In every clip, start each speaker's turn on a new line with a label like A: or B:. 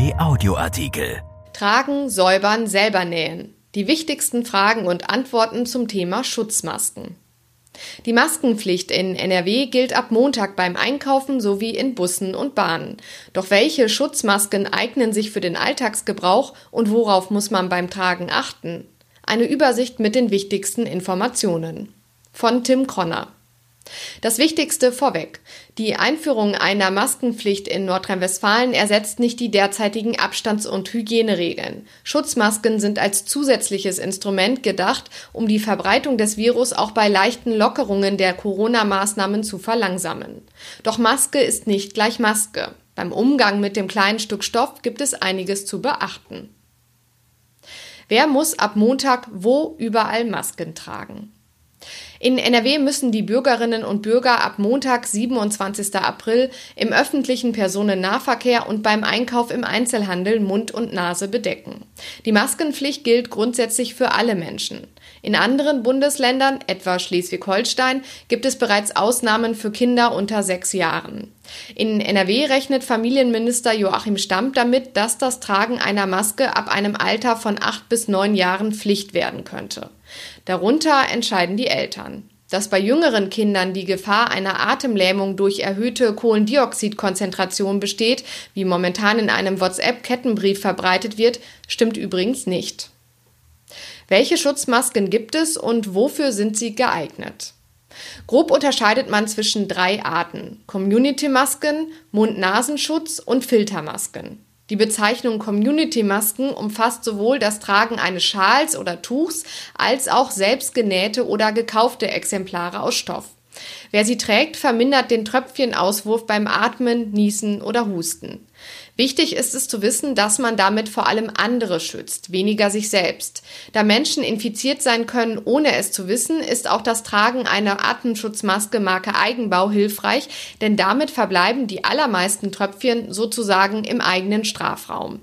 A: RP Audioartikel.
B: Tragen, säubern, selber nähen. Die wichtigsten Fragen und Antworten zum Thema Schutzmasken. Die Maskenpflicht in NRW gilt ab Montag beim Einkaufen sowie in Bussen und Bahnen. Doch welche Schutzmasken eignen sich für den Alltagsgebrauch und worauf muss man beim Tragen achten? Eine Übersicht mit den wichtigsten Informationen. Von Tim Kronner. Das Wichtigste vorweg. Die Einführung einer Maskenpflicht in Nordrhein-Westfalen ersetzt nicht die derzeitigen Abstands- und Hygieneregeln. Schutzmasken sind als zusätzliches Instrument gedacht, um die Verbreitung des Virus auch bei leichten Lockerungen der Corona-Maßnahmen zu verlangsamen. Doch Maske ist nicht gleich Maske. Beim Umgang mit dem kleinen Stück Stoff gibt es einiges zu beachten. Wer muss ab Montag wo überall Masken tragen? In NRW müssen die Bürgerinnen und Bürger ab Montag, 27. April, im öffentlichen Personennahverkehr und beim Einkauf im Einzelhandel Mund und Nase bedecken. Die Maskenpflicht gilt grundsätzlich für alle Menschen. In anderen Bundesländern, etwa Schleswig-Holstein, gibt es bereits Ausnahmen für Kinder unter sechs Jahren. In NRW rechnet Familienminister Joachim Stamp damit, dass das Tragen einer Maske ab einem Alter von acht bis neun Jahren Pflicht werden könnte. Darunter entscheiden die Eltern. Dass bei jüngeren Kindern die Gefahr einer Atemlähmung durch erhöhte Kohlendioxidkonzentration besteht, wie momentan in einem WhatsApp-Kettenbrief verbreitet wird, stimmt übrigens nicht. Welche Schutzmasken gibt es und wofür sind sie geeignet? Grob unterscheidet man zwischen drei Arten: Community-Masken, Mund-Nasenschutz und Filtermasken. Die Bezeichnung Community-Masken umfasst sowohl das Tragen eines Schals oder Tuchs als auch selbstgenähte oder gekaufte Exemplare aus Stoff. Wer sie trägt, vermindert den Tröpfchenauswurf beim Atmen, Niesen oder Husten. Wichtig ist es zu wissen, dass man damit vor allem andere schützt, weniger sich selbst. Da Menschen infiziert sein können, ohne es zu wissen, ist auch das Tragen einer Atemschutzmaske Marke Eigenbau hilfreich, denn damit verbleiben die allermeisten Tröpfchen sozusagen im eigenen Strafraum.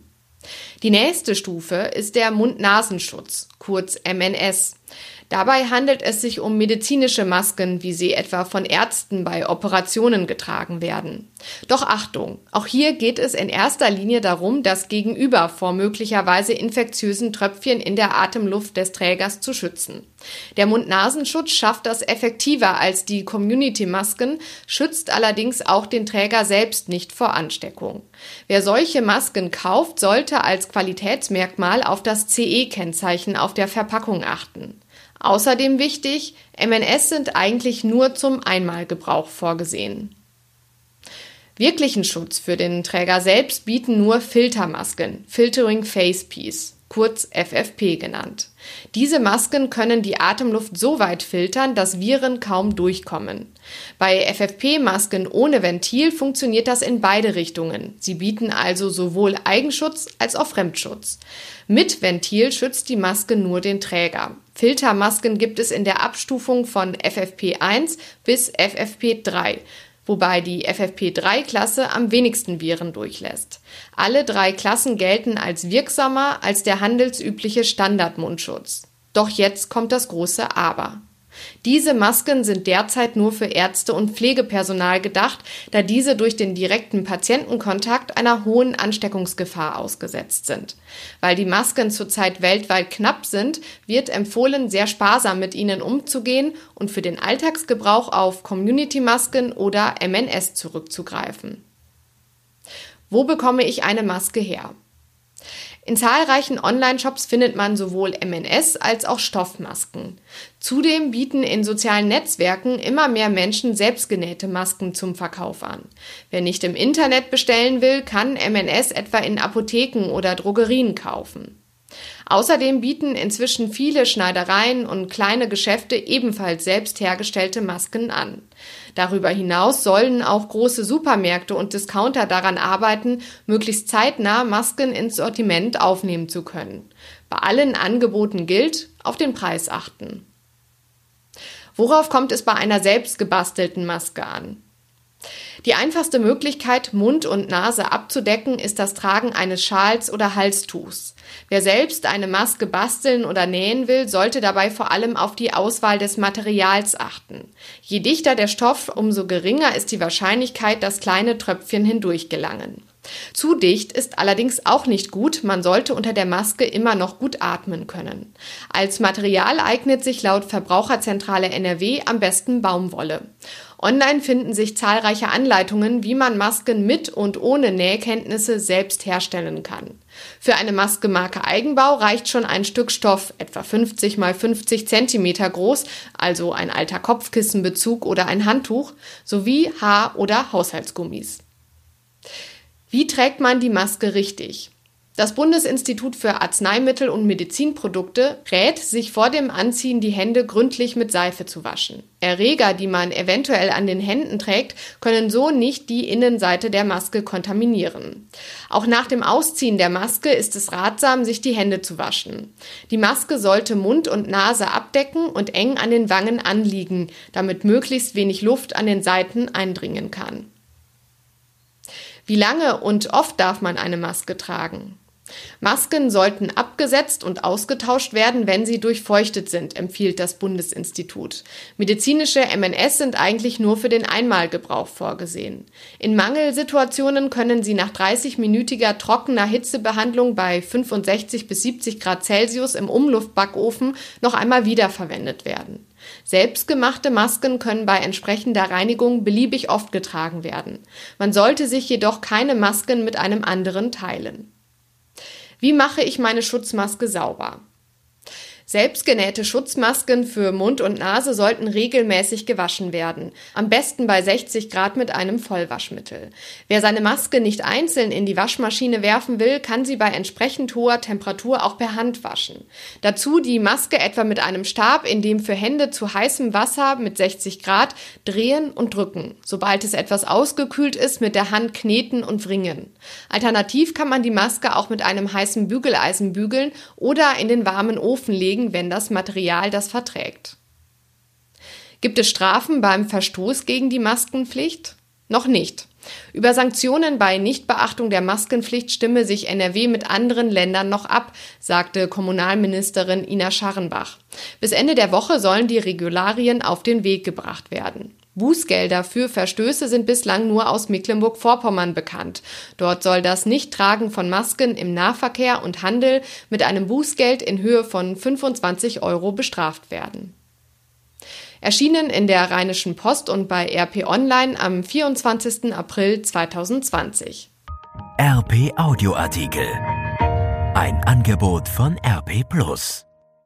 B: Die nächste Stufe ist der Mund-Nasenschutz, kurz MNS. Dabei handelt es sich um medizinische Masken, wie sie etwa von Ärzten bei Operationen getragen werden. Doch Achtung, auch hier geht es in erster Linie darum, das Gegenüber vor möglicherweise infektiösen Tröpfchen in der Atemluft des Trägers zu schützen. Der Mund-Nasenschutz schafft das effektiver als die Community-Masken, schützt allerdings auch den Träger selbst nicht vor Ansteckung. Wer solche Masken kauft, sollte als Qualitätsmerkmal auf das CE-Kennzeichen auf der Verpackung achten. Außerdem wichtig, MNS sind eigentlich nur zum Einmalgebrauch vorgesehen. Wirklichen Schutz für den Träger selbst bieten nur Filtermasken, Filtering Face Piece kurz FFP genannt. Diese Masken können die Atemluft so weit filtern, dass Viren kaum durchkommen. Bei FFP-Masken ohne Ventil funktioniert das in beide Richtungen. Sie bieten also sowohl Eigenschutz als auch Fremdschutz. Mit Ventil schützt die Maske nur den Träger. Filtermasken gibt es in der Abstufung von FFP1 bis FFP3 wobei die FFP3-Klasse am wenigsten Viren durchlässt. Alle drei Klassen gelten als wirksamer als der handelsübliche Standardmundschutz. Doch jetzt kommt das große Aber. Diese Masken sind derzeit nur für Ärzte und Pflegepersonal gedacht, da diese durch den direkten Patientenkontakt einer hohen Ansteckungsgefahr ausgesetzt sind. Weil die Masken zurzeit weltweit knapp sind, wird empfohlen, sehr sparsam mit ihnen umzugehen und für den Alltagsgebrauch auf Community-Masken oder MNS zurückzugreifen. Wo bekomme ich eine Maske her? In zahlreichen Online-Shops findet man sowohl MNS als auch Stoffmasken. Zudem bieten in sozialen Netzwerken immer mehr Menschen selbstgenähte Masken zum Verkauf an. Wer nicht im Internet bestellen will, kann MNS etwa in Apotheken oder Drogerien kaufen. Außerdem bieten inzwischen viele Schneidereien und kleine Geschäfte ebenfalls selbst hergestellte Masken an. Darüber hinaus sollen auch große Supermärkte und Discounter daran arbeiten, möglichst zeitnah Masken ins Sortiment aufnehmen zu können. Bei allen Angeboten gilt, auf den Preis achten. Worauf kommt es bei einer selbst gebastelten Maske an? Die einfachste Möglichkeit, Mund und Nase abzudecken, ist das Tragen eines Schals oder Halstuchs. Wer selbst eine Maske basteln oder nähen will, sollte dabei vor allem auf die Auswahl des Materials achten. Je dichter der Stoff, umso geringer ist die Wahrscheinlichkeit, dass kleine Tröpfchen hindurch gelangen. Zu dicht ist allerdings auch nicht gut, man sollte unter der Maske immer noch gut atmen können. Als Material eignet sich laut Verbraucherzentrale NRW am besten Baumwolle. Online finden sich zahlreiche Anleitungen, wie man Masken mit und ohne Nähkenntnisse selbst herstellen kann. Für eine Maske Marke Eigenbau reicht schon ein Stück Stoff, etwa 50 mal 50 Zentimeter groß, also ein alter Kopfkissenbezug oder ein Handtuch, sowie Haar- oder Haushaltsgummis. Wie trägt man die Maske richtig? Das Bundesinstitut für Arzneimittel und Medizinprodukte rät, sich vor dem Anziehen die Hände gründlich mit Seife zu waschen. Erreger, die man eventuell an den Händen trägt, können so nicht die Innenseite der Maske kontaminieren. Auch nach dem Ausziehen der Maske ist es ratsam, sich die Hände zu waschen. Die Maske sollte Mund und Nase abdecken und eng an den Wangen anliegen, damit möglichst wenig Luft an den Seiten eindringen kann. Wie lange und oft darf man eine Maske tragen? Masken sollten abgesetzt und ausgetauscht werden, wenn sie durchfeuchtet sind, empfiehlt das Bundesinstitut. Medizinische MNS sind eigentlich nur für den Einmalgebrauch vorgesehen. In Mangelsituationen können sie nach 30-minütiger trockener Hitzebehandlung bei 65 bis 70 Grad Celsius im Umluftbackofen noch einmal wiederverwendet werden. Selbstgemachte Masken können bei entsprechender Reinigung beliebig oft getragen werden. Man sollte sich jedoch keine Masken mit einem anderen teilen. Wie mache ich meine Schutzmaske sauber? Selbstgenähte Schutzmasken für Mund und Nase sollten regelmäßig gewaschen werden, am besten bei 60 Grad mit einem Vollwaschmittel. Wer seine Maske nicht einzeln in die Waschmaschine werfen will, kann sie bei entsprechend hoher Temperatur auch per Hand waschen. Dazu die Maske etwa mit einem Stab, in dem für Hände zu heißem Wasser mit 60 Grad drehen und drücken. Sobald es etwas ausgekühlt ist, mit der Hand kneten und wringen. Alternativ kann man die Maske auch mit einem heißen Bügeleisen bügeln oder in den warmen Ofen legen legen, wenn das Material das verträgt. Gibt es Strafen beim Verstoß gegen die Maskenpflicht? Noch nicht. Über Sanktionen bei Nichtbeachtung der Maskenpflicht stimme sich NRW mit anderen Ländern noch ab, sagte Kommunalministerin Ina Scharrenbach. Bis Ende der Woche sollen die Regularien auf den Weg gebracht werden. Bußgelder für Verstöße sind bislang nur aus Mecklenburg-Vorpommern bekannt. Dort soll das Nichttragen von Masken im Nahverkehr und Handel mit einem Bußgeld in Höhe von 25 Euro bestraft werden. Erschienen in der Rheinischen Post und bei RP Online am 24. April 2020.
A: RP Audioartikel. Ein Angebot von RP Plus.